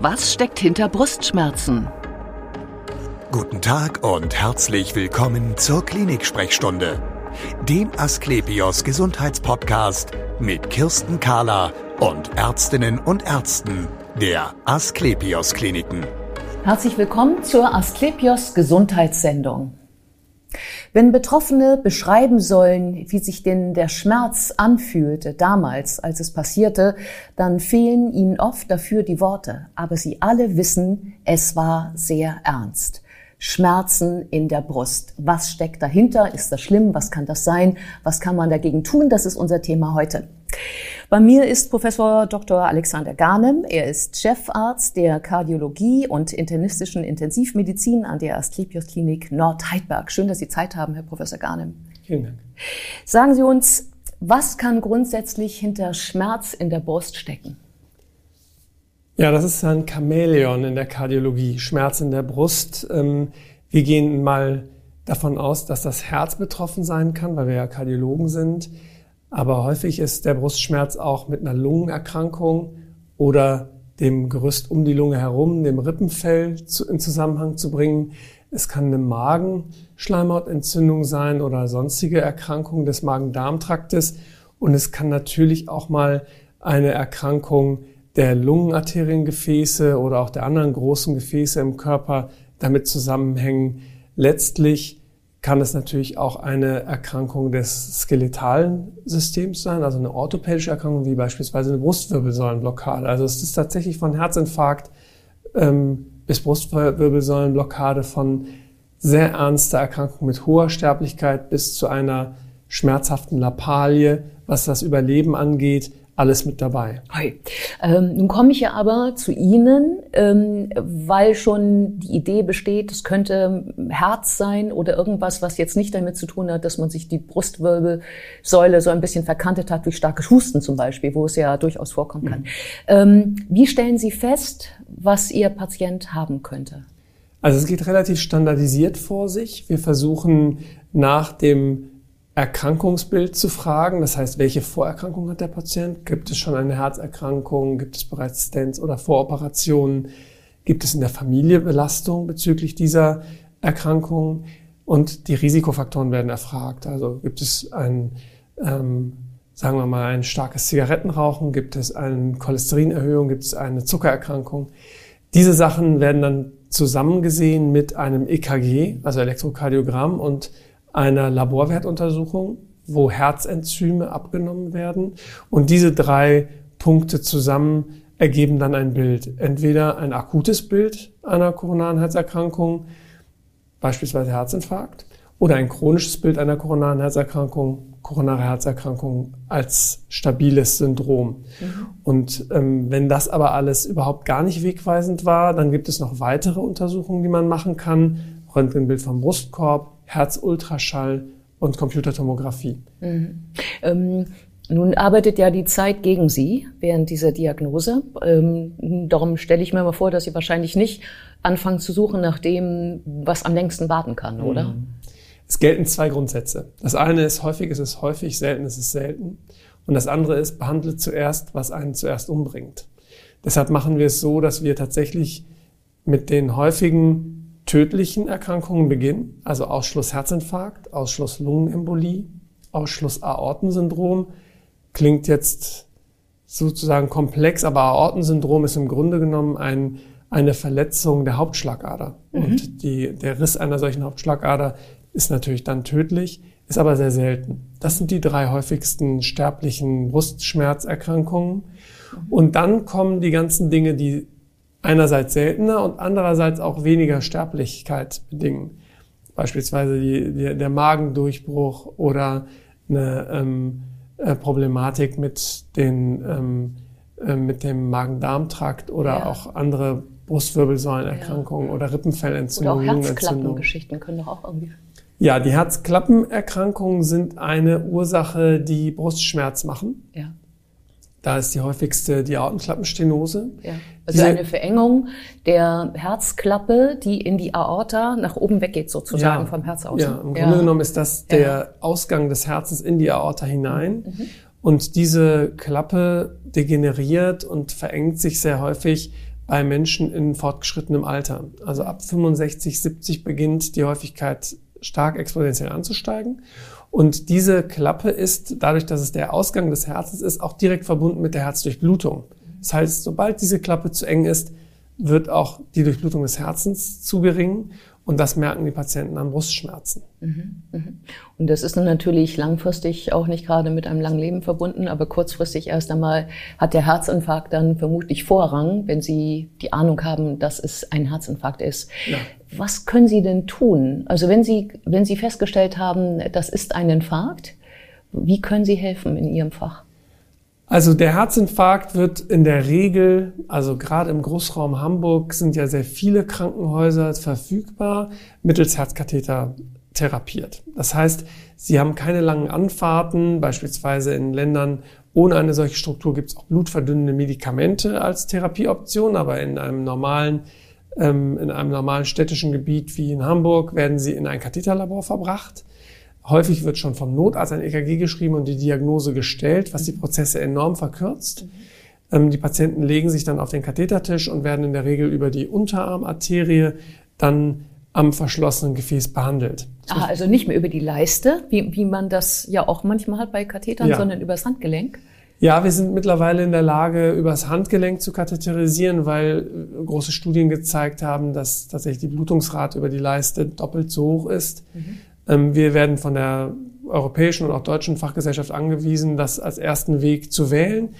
Was steckt hinter Brustschmerzen? Guten Tag und herzlich willkommen zur Klinik-Sprechstunde, dem Asklepios Gesundheitspodcast mit Kirsten Kahler und Ärztinnen und Ärzten der Asklepios Kliniken. Herzlich willkommen zur Asklepios Gesundheitssendung. Wenn Betroffene beschreiben sollen, wie sich denn der Schmerz anfühlte damals, als es passierte, dann fehlen ihnen oft dafür die Worte. Aber sie alle wissen, es war sehr ernst. Schmerzen in der Brust. Was steckt dahinter? Ist das schlimm? Was kann das sein? Was kann man dagegen tun? Das ist unser Thema heute. Bei mir ist Professor Dr. Alexander Garnem. Er ist Chefarzt der Kardiologie und internistischen Intensivmedizin an der Asklepios Klinik Nordheidberg. Schön, dass Sie Zeit haben, Herr Professor Garnem. Vielen Dank. Sagen Sie uns, was kann grundsätzlich hinter Schmerz in der Brust stecken? Ja, das ist ein Chamäleon in der Kardiologie, Schmerz in der Brust. Ähm, wir gehen mal davon aus, dass das Herz betroffen sein kann, weil wir ja Kardiologen sind. Aber häufig ist der Brustschmerz auch mit einer Lungenerkrankung oder dem Gerüst um die Lunge herum, dem Rippenfell in Zusammenhang zu bringen. Es kann eine Magenschleimhautentzündung sein oder sonstige Erkrankungen des Magen-Darm-Traktes. Und es kann natürlich auch mal eine Erkrankung der Lungenarteriengefäße oder auch der anderen großen Gefäße im Körper damit zusammenhängen. Letztlich kann es natürlich auch eine Erkrankung des skeletalen Systems sein, also eine orthopädische Erkrankung wie beispielsweise eine Brustwirbelsäulenblockade. Also es ist tatsächlich von Herzinfarkt ähm, bis Brustwirbelsäulenblockade von sehr ernster Erkrankung mit hoher Sterblichkeit bis zu einer schmerzhaften Lappalie, was das Überleben angeht, alles mit dabei. Hi. Ähm, nun komme ich ja aber zu Ihnen, ähm, weil schon die Idee besteht, es könnte Herz sein oder irgendwas, was jetzt nicht damit zu tun hat, dass man sich die Brustwirbelsäule so ein bisschen verkantet hat durch starkes Husten zum Beispiel, wo es ja durchaus vorkommen kann. Mhm. Ähm, wie stellen Sie fest, was Ihr Patient haben könnte? Also es geht relativ standardisiert vor sich. Wir versuchen nach dem Erkrankungsbild zu fragen. Das heißt, welche Vorerkrankung hat der Patient? Gibt es schon eine Herzerkrankung? Gibt es bereits Stents oder Voroperationen? Gibt es in der Familie Belastung bezüglich dieser Erkrankung? Und die Risikofaktoren werden erfragt. Also gibt es ein, ähm, sagen wir mal, ein starkes Zigarettenrauchen? Gibt es eine Cholesterinerhöhung? Gibt es eine Zuckererkrankung? Diese Sachen werden dann zusammengesehen mit einem EKG, also Elektrokardiogramm und einer Laborwertuntersuchung, wo Herzenzyme abgenommen werden. Und diese drei Punkte zusammen ergeben dann ein Bild. Entweder ein akutes Bild einer koronaren Herzerkrankung, beispielsweise Herzinfarkt, oder ein chronisches Bild einer koronaren Herzerkrankung, koronare Herzerkrankung als stabiles Syndrom. Mhm. Und ähm, wenn das aber alles überhaupt gar nicht wegweisend war, dann gibt es noch weitere Untersuchungen, die man machen kann. Röntgenbild vom Brustkorb, Herzultraschall und Computertomographie. Mhm. Ähm, nun arbeitet ja die Zeit gegen Sie während dieser Diagnose. Ähm, darum stelle ich mir mal vor, dass Sie wahrscheinlich nicht anfangen zu suchen nach dem, was am längsten warten kann, oder? Mhm. Es gelten zwei Grundsätze. Das eine ist, häufig ist es häufig, selten ist es selten. Und das andere ist, behandle zuerst, was einen zuerst umbringt. Deshalb machen wir es so, dass wir tatsächlich mit den häufigen tödlichen Erkrankungen beginnen, also Ausschluss Herzinfarkt, Ausschluss Lungenembolie, Ausschluss Aortensyndrom. Klingt jetzt sozusagen komplex, aber Aortensyndrom ist im Grunde genommen ein, eine Verletzung der Hauptschlagader. Mhm. Und die, der Riss einer solchen Hauptschlagader ist natürlich dann tödlich, ist aber sehr selten. Das sind die drei häufigsten sterblichen Brustschmerzerkrankungen. Mhm. Und dann kommen die ganzen Dinge, die einerseits seltener und andererseits auch weniger Sterblichkeit bedingen. Beispielsweise die, die, der Magendurchbruch oder eine ähm, äh, Problematik mit, den, ähm, äh, mit dem Magen-Darm-Trakt oder ja. auch andere Brustwirbelsäulenerkrankungen ja. oder Rippenfellentzündungen. Oder auch Herzklappengeschichten können doch auch irgendwie. Ja, die Herzklappenerkrankungen sind eine Ursache, die Brustschmerz machen. Ja. Da ist die häufigste die Aortenklappenstenose. Ja. Also Diese, eine Verengung der Herzklappe, die in die Aorta nach oben weggeht sozusagen ja, vom Herz aus. Ja, im ja. Grunde genommen ist das der ja. Ausgang des Herzens in die Aorta hinein. Mhm. Und diese Klappe degeneriert und verengt sich sehr häufig, bei Menschen in fortgeschrittenem Alter. Also ab 65, 70 beginnt die Häufigkeit stark exponentiell anzusteigen. Und diese Klappe ist, dadurch, dass es der Ausgang des Herzens ist, auch direkt verbunden mit der Herzdurchblutung. Das heißt, sobald diese Klappe zu eng ist, wird auch die Durchblutung des Herzens zu gering und das merken die Patienten an Brustschmerzen. Mhm, mhm. Und das ist natürlich langfristig auch nicht gerade mit einem langen Leben verbunden, aber kurzfristig erst einmal hat der Herzinfarkt dann vermutlich Vorrang, wenn Sie die Ahnung haben, dass es ein Herzinfarkt ist. Ja. Was können Sie denn tun? Also wenn Sie, wenn Sie festgestellt haben, das ist ein Infarkt, wie können Sie helfen in Ihrem Fach? Also der Herzinfarkt wird in der Regel, also gerade im Großraum Hamburg sind ja sehr viele Krankenhäuser verfügbar, mittels Herzkatheter therapiert. Das heißt, sie haben keine langen Anfahrten, beispielsweise in Ländern ohne eine solche Struktur gibt es auch blutverdünnende Medikamente als Therapieoption, aber in einem normalen ähm, in einem normalen städtischen Gebiet wie in Hamburg werden sie in ein Katheterlabor verbracht. Häufig wird schon vom Notarzt ein EKG geschrieben und die Diagnose gestellt, was die Prozesse enorm verkürzt. Mhm. die Patienten legen sich dann auf den Kathetertisch und werden in der Regel über die Unterarmarterie dann am verschlossenen Gefäß behandelt. Ah, also nicht mehr über die Leiste, wie, wie man das ja auch manchmal hat bei Kathetern, ja. sondern über das Handgelenk? Ja, wir sind mittlerweile in der Lage, übers Handgelenk zu katheterisieren, weil äh, große Studien gezeigt haben, dass tatsächlich die Blutungsrate über die Leiste doppelt so hoch ist. Mhm. Ähm, wir werden von der europäischen und auch deutschen Fachgesellschaft angewiesen, das als ersten Weg zu wählen.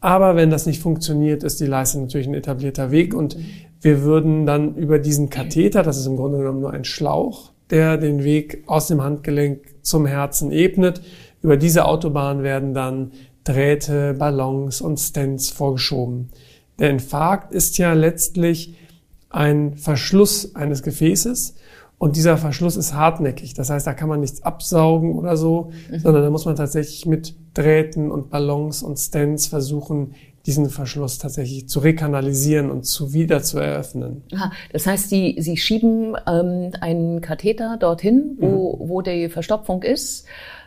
Aber wenn das nicht funktioniert, ist die Leiste natürlich ein etablierter Weg und wir würden dann über diesen Katheter, das ist im Grunde genommen nur ein Schlauch, der den Weg aus dem Handgelenk zum Herzen ebnet. Über diese Autobahn werden dann Drähte, Ballons und Stents vorgeschoben. Der Infarkt ist ja letztlich ein Verschluss eines Gefäßes und dieser Verschluss ist hartnäckig. Das heißt, da kann man nichts absaugen oder so, mhm. sondern da muss man tatsächlich mit Drähten und Ballons und Stents versuchen, diesen Verschluss tatsächlich zu rekanalisieren und zu wieder zu eröffnen. Aha, das heißt, Sie, Sie schieben ähm, einen Katheter dorthin, wo, mhm. wo die Verstopfung ist.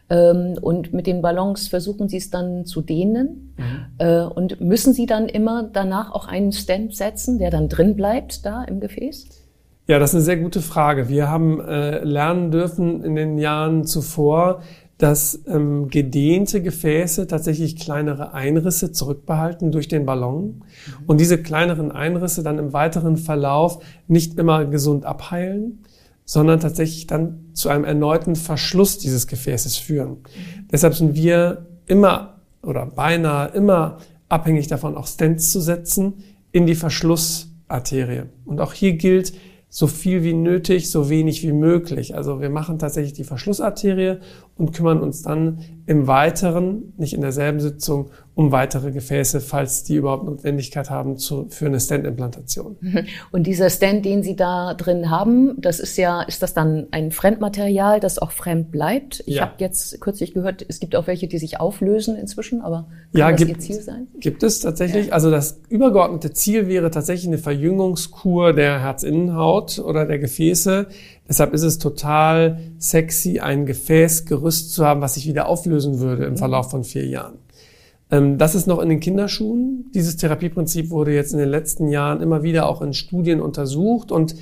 Ähm, und mit den Ballons versuchen Sie es dann zu dehnen. Mhm. Äh, und müssen Sie dann immer danach auch einen Stent setzen, der dann drin bleibt da im Gefäß? Ja, das ist eine sehr gute Frage. Wir haben äh, lernen dürfen in den Jahren zuvor, dass ähm, gedehnte Gefäße tatsächlich kleinere Einrisse zurückbehalten durch den Ballon mhm. und diese kleineren Einrisse dann im weiteren Verlauf nicht immer gesund abheilen, sondern tatsächlich dann zu einem erneuten Verschluss dieses Gefäßes führen. Mhm. Deshalb sind wir immer oder beinahe immer abhängig davon, auch Stents zu setzen in die Verschlussarterie. Und auch hier gilt, so viel wie nötig, so wenig wie möglich. Also wir machen tatsächlich die Verschlussarterie und kümmern uns dann im Weiteren, nicht in derselben Sitzung, um weitere Gefäße, falls die überhaupt Notwendigkeit haben zu, für eine Stent-Implantation. Und dieser Stent, den Sie da drin haben, das ist ja, ist das dann ein Fremdmaterial, das auch fremd bleibt? Ich ja. habe jetzt kürzlich gehört, es gibt auch welche, die sich auflösen inzwischen, aber kann ja, das gibt, Ihr Ziel sein? Gibt es tatsächlich. Ja. Also das übergeordnete Ziel wäre tatsächlich eine Verjüngungskur der Herzinnenhaut oder der Gefäße. Deshalb ist es total sexy, ein Gefäßgerüst zu haben, was sich wieder auflösen würde im mhm. Verlauf von vier Jahren. Ähm, das ist noch in den Kinderschuhen. Dieses Therapieprinzip wurde jetzt in den letzten Jahren immer wieder auch in Studien untersucht und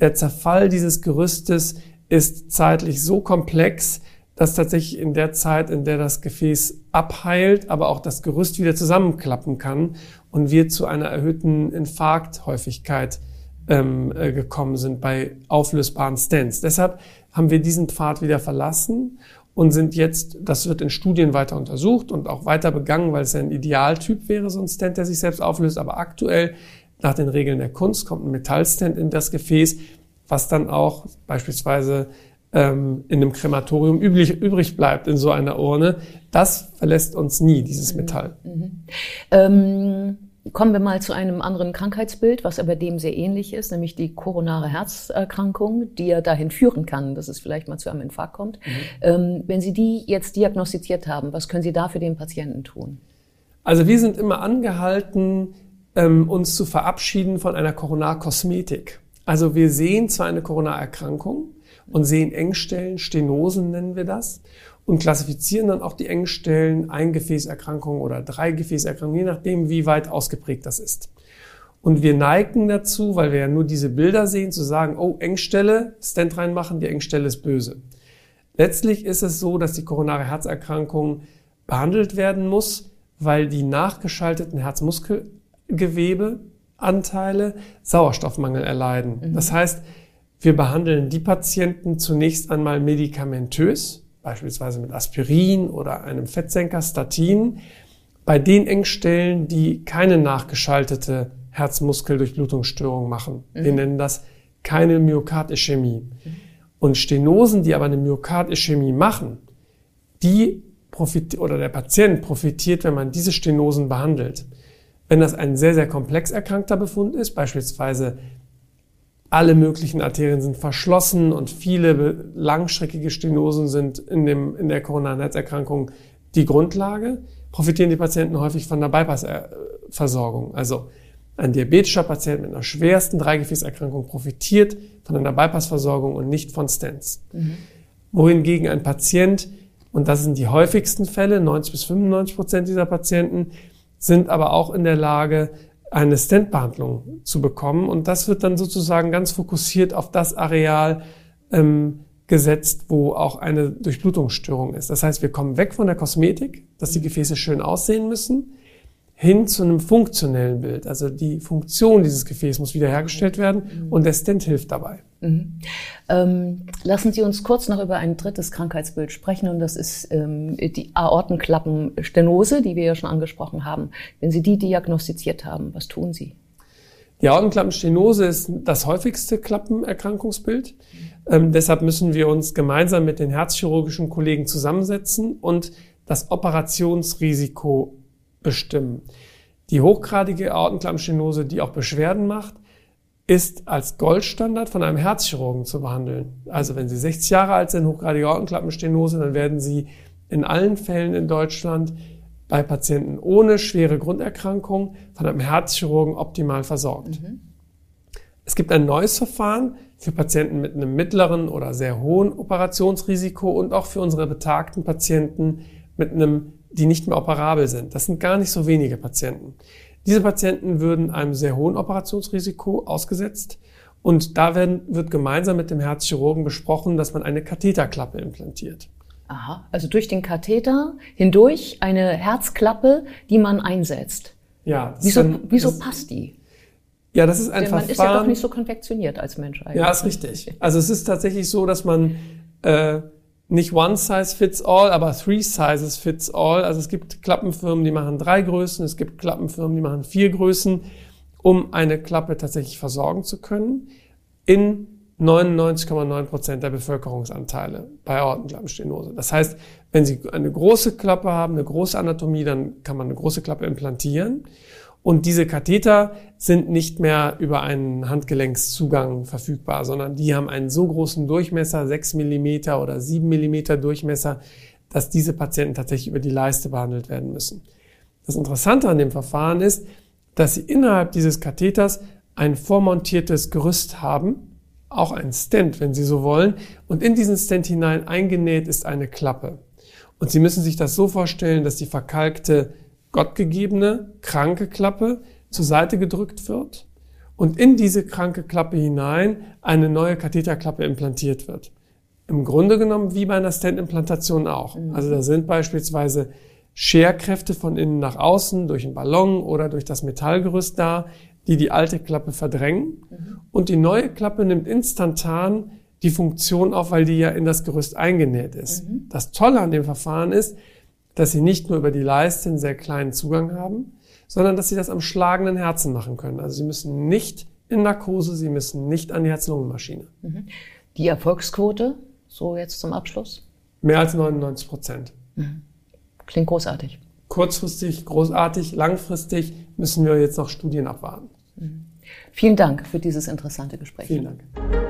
der Zerfall dieses Gerüstes ist zeitlich so komplex, dass tatsächlich in der Zeit, in der das Gefäß abheilt, aber auch das Gerüst wieder zusammenklappen kann und wir zu einer erhöhten Infarkthäufigkeit ähm, äh, gekommen sind bei auflösbaren Stents. Deshalb haben wir diesen Pfad wieder verlassen und sind jetzt, das wird in Studien weiter untersucht und auch weiter begangen, weil es ja ein Idealtyp wäre, so ein Stent, der sich selbst auflöst. Aber aktuell, nach den Regeln der Kunst, kommt ein Metallstent in das Gefäß, was dann auch beispielsweise ähm, in einem Krematorium üblich, übrig bleibt in so einer Urne. Das verlässt uns nie, dieses Metall. Mhm. Ähm Kommen wir mal zu einem anderen Krankheitsbild, was aber dem sehr ähnlich ist, nämlich die koronare Herzerkrankung, die ja dahin führen kann, dass es vielleicht mal zu einem Infarkt kommt. Mhm. Ähm, wenn Sie die jetzt diagnostiziert haben, was können Sie da für den Patienten tun? Also wir sind immer angehalten, ähm, uns zu verabschieden von einer Koronarkosmetik. Also wir sehen zwar eine Koronarerkrankung und sehen Engstellen, Stenosen nennen wir das und klassifizieren dann auch die Engstellen, Eingefäßerkrankungen oder drei Gefäßerkrankungen, je nachdem, wie weit ausgeprägt das ist. Und wir neigen dazu, weil wir ja nur diese Bilder sehen, zu sagen, oh, Engstelle, Stent reinmachen, die Engstelle ist böse. Letztlich ist es so, dass die koronare Herzerkrankung behandelt werden muss, weil die nachgeschalteten Herzmuskelgewebeanteile Sauerstoffmangel erleiden. Mhm. Das heißt, wir behandeln die Patienten zunächst einmal medikamentös, beispielsweise mit Aspirin oder einem Fettsenker, Statin, bei den Engstellen, die keine nachgeschaltete Herzmuskeldurchblutungsstörung machen. Mhm. Wir nennen das keine Myokardischämie. Mhm. Und Stenosen, die aber eine Myokardischämie machen, die profitiert, oder der Patient profitiert, wenn man diese Stenosen behandelt. Wenn das ein sehr, sehr komplex erkrankter Befund ist, beispielsweise alle möglichen Arterien sind verschlossen und viele langstreckige Stenosen sind in, dem, in der koronaren Herzerkrankung die Grundlage, profitieren die Patienten häufig von der Bypassversorgung. Also ein diabetischer Patient mit einer schwersten Dreigefäßerkrankung profitiert von einer Bypassversorgung und nicht von Stents. Mhm. Wohingegen ein Patient, und das sind die häufigsten Fälle, 90 bis 95 Prozent dieser Patienten, sind aber auch in der Lage, eine Stentbehandlung zu bekommen. Und das wird dann sozusagen ganz fokussiert auf das Areal ähm, gesetzt, wo auch eine Durchblutungsstörung ist. Das heißt, wir kommen weg von der Kosmetik, dass die Gefäße schön aussehen müssen, hin zu einem funktionellen Bild. Also die Funktion dieses Gefäßes muss wiederhergestellt werden mhm. und der Stent hilft dabei. Mhm. Ähm, lassen Sie uns kurz noch über ein drittes Krankheitsbild sprechen und das ist ähm, die Aortenklappenstenose, die wir ja schon angesprochen haben. Wenn Sie die diagnostiziert haben, was tun Sie? Die Aortenklappenstenose ist das häufigste Klappenerkrankungsbild. Ähm, deshalb müssen wir uns gemeinsam mit den herzchirurgischen Kollegen zusammensetzen und das Operationsrisiko bestimmen. Die hochgradige Aortenklappenstenose, die auch Beschwerden macht, ist als Goldstandard von einem Herzchirurgen zu behandeln. Also wenn Sie 60 Jahre alt sind, hochgradige Aortenklappenstenose, dann werden Sie in allen Fällen in Deutschland bei Patienten ohne schwere Grunderkrankung von einem Herzchirurgen optimal versorgt. Mhm. Es gibt ein neues Verfahren für Patienten mit einem mittleren oder sehr hohen Operationsrisiko und auch für unsere betagten Patienten mit einem die nicht mehr operabel sind. Das sind gar nicht so wenige Patienten. Diese Patienten würden einem sehr hohen Operationsrisiko ausgesetzt und da werden, wird gemeinsam mit dem Herzchirurgen besprochen, dass man eine Katheterklappe implantiert. Aha, also durch den Katheter hindurch eine Herzklappe, die man einsetzt. Ja. Wieso, dann, wieso passt die? Ja, das ist ein Denn man Verfahren. Ist ja doch nicht so konfektioniert als Mensch eigentlich. Ja, ist richtig. Also es ist tatsächlich so, dass man äh, nicht one size fits all, aber three sizes fits all. Also es gibt Klappenfirmen, die machen drei Größen, es gibt Klappenfirmen, die machen vier Größen, um eine Klappe tatsächlich versorgen zu können. In 99,9 Prozent der Bevölkerungsanteile bei Aortenklappenstenose. Das heißt, wenn Sie eine große Klappe haben, eine große Anatomie, dann kann man eine große Klappe implantieren. Und diese Katheter sind nicht mehr über einen Handgelenkszugang verfügbar, sondern die haben einen so großen Durchmesser, 6 Millimeter oder 7 Millimeter Durchmesser, dass diese Patienten tatsächlich über die Leiste behandelt werden müssen. Das Interessante an dem Verfahren ist, dass sie innerhalb dieses Katheters ein vormontiertes Gerüst haben, auch ein Stent, wenn Sie so wollen, und in diesen Stent hinein eingenäht ist eine Klappe. Und Sie müssen sich das so vorstellen, dass die verkalkte gottgegebene kranke Klappe zur Seite gedrückt wird und in diese kranke Klappe hinein eine neue Katheterklappe implantiert wird. Im Grunde genommen wie bei einer Stent-Implantation auch. Mhm. Also da sind beispielsweise Scherkräfte von innen nach außen durch einen Ballon oder durch das Metallgerüst da, die die alte Klappe verdrängen. Mhm. Und die neue Klappe nimmt instantan die Funktion auf, weil die ja in das Gerüst eingenäht ist. Mhm. Das Tolle an dem Verfahren ist, dass sie nicht nur über die Leiste einen sehr kleinen Zugang haben, sondern dass sie das am schlagenden Herzen machen können. Also sie müssen nicht in Narkose, sie müssen nicht an die Herz-Lungen-Maschine. Mhm. Die Erfolgsquote, so jetzt zum Abschluss? Mehr als 99 Prozent. Mhm. Klingt großartig. Kurzfristig, großartig, langfristig müssen wir jetzt noch Studien abwarten. Mhm. Vielen Dank für dieses interessante Gespräch. Vielen Dank.